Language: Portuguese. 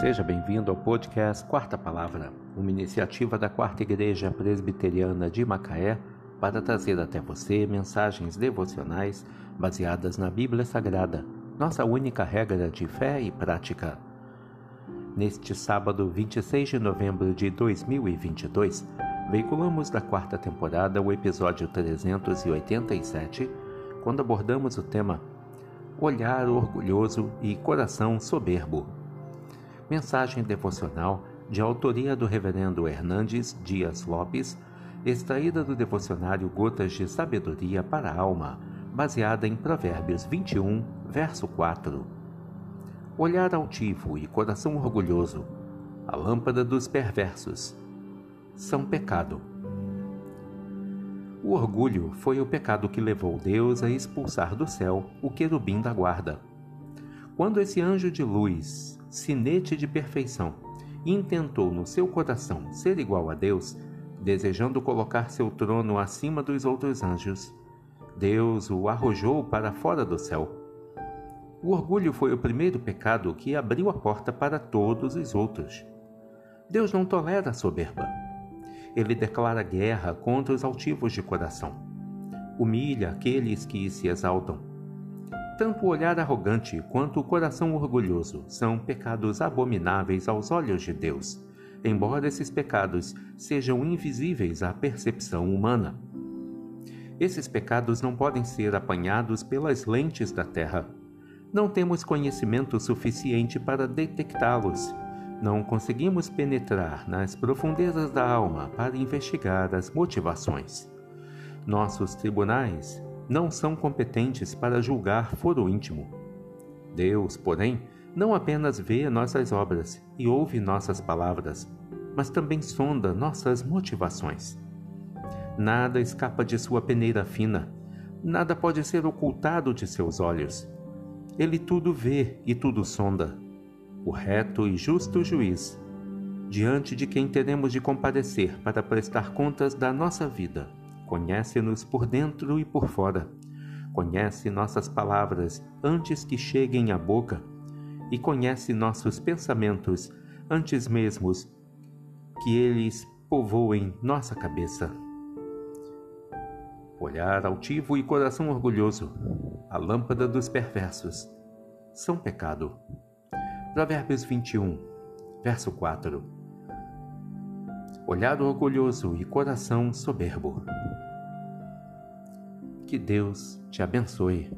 Seja bem-vindo ao podcast Quarta Palavra, uma iniciativa da Quarta Igreja Presbiteriana de Macaé para trazer até você mensagens devocionais baseadas na Bíblia Sagrada, nossa única regra de fé e prática. Neste sábado, 26 de novembro de 2022, veiculamos da quarta temporada o episódio 387, quando abordamos o tema Olhar orgulhoso e coração soberbo. Mensagem devocional de autoria do Reverendo Hernandes Dias Lopes, extraída do devocionário Gotas de Sabedoria para a Alma, baseada em Provérbios 21, verso 4. Olhar altivo e coração orgulhoso, a lâmpada dos perversos, são pecado. O orgulho foi o pecado que levou Deus a expulsar do céu o querubim da guarda. Quando esse anjo de luz sinete de perfeição, intentou no seu coração ser igual a Deus, desejando colocar seu trono acima dos outros anjos, Deus o arrojou para fora do céu. O orgulho foi o primeiro pecado que abriu a porta para todos os outros. Deus não tolera a soberba. Ele declara guerra contra os altivos de coração. Humilha aqueles que se exaltam tanto o olhar arrogante quanto o coração orgulhoso são pecados abomináveis aos olhos de Deus, embora esses pecados sejam invisíveis à percepção humana. Esses pecados não podem ser apanhados pelas lentes da terra. Não temos conhecimento suficiente para detectá-los. Não conseguimos penetrar nas profundezas da alma para investigar as motivações. Nossos tribunais não são competentes para julgar foro íntimo. Deus, porém, não apenas vê nossas obras e ouve nossas palavras, mas também sonda nossas motivações. Nada escapa de sua peneira fina, nada pode ser ocultado de seus olhos. Ele tudo vê e tudo sonda. O reto e justo juiz, diante de quem teremos de comparecer para prestar contas da nossa vida Conhece-nos por dentro e por fora. Conhece nossas palavras antes que cheguem à boca e conhece nossos pensamentos antes mesmo que eles povoem nossa cabeça. Olhar altivo e coração orgulhoso, a lâmpada dos perversos, são pecado. Provérbios 21, verso 4. Olhar orgulhoso e coração soberbo. Que Deus te abençoe.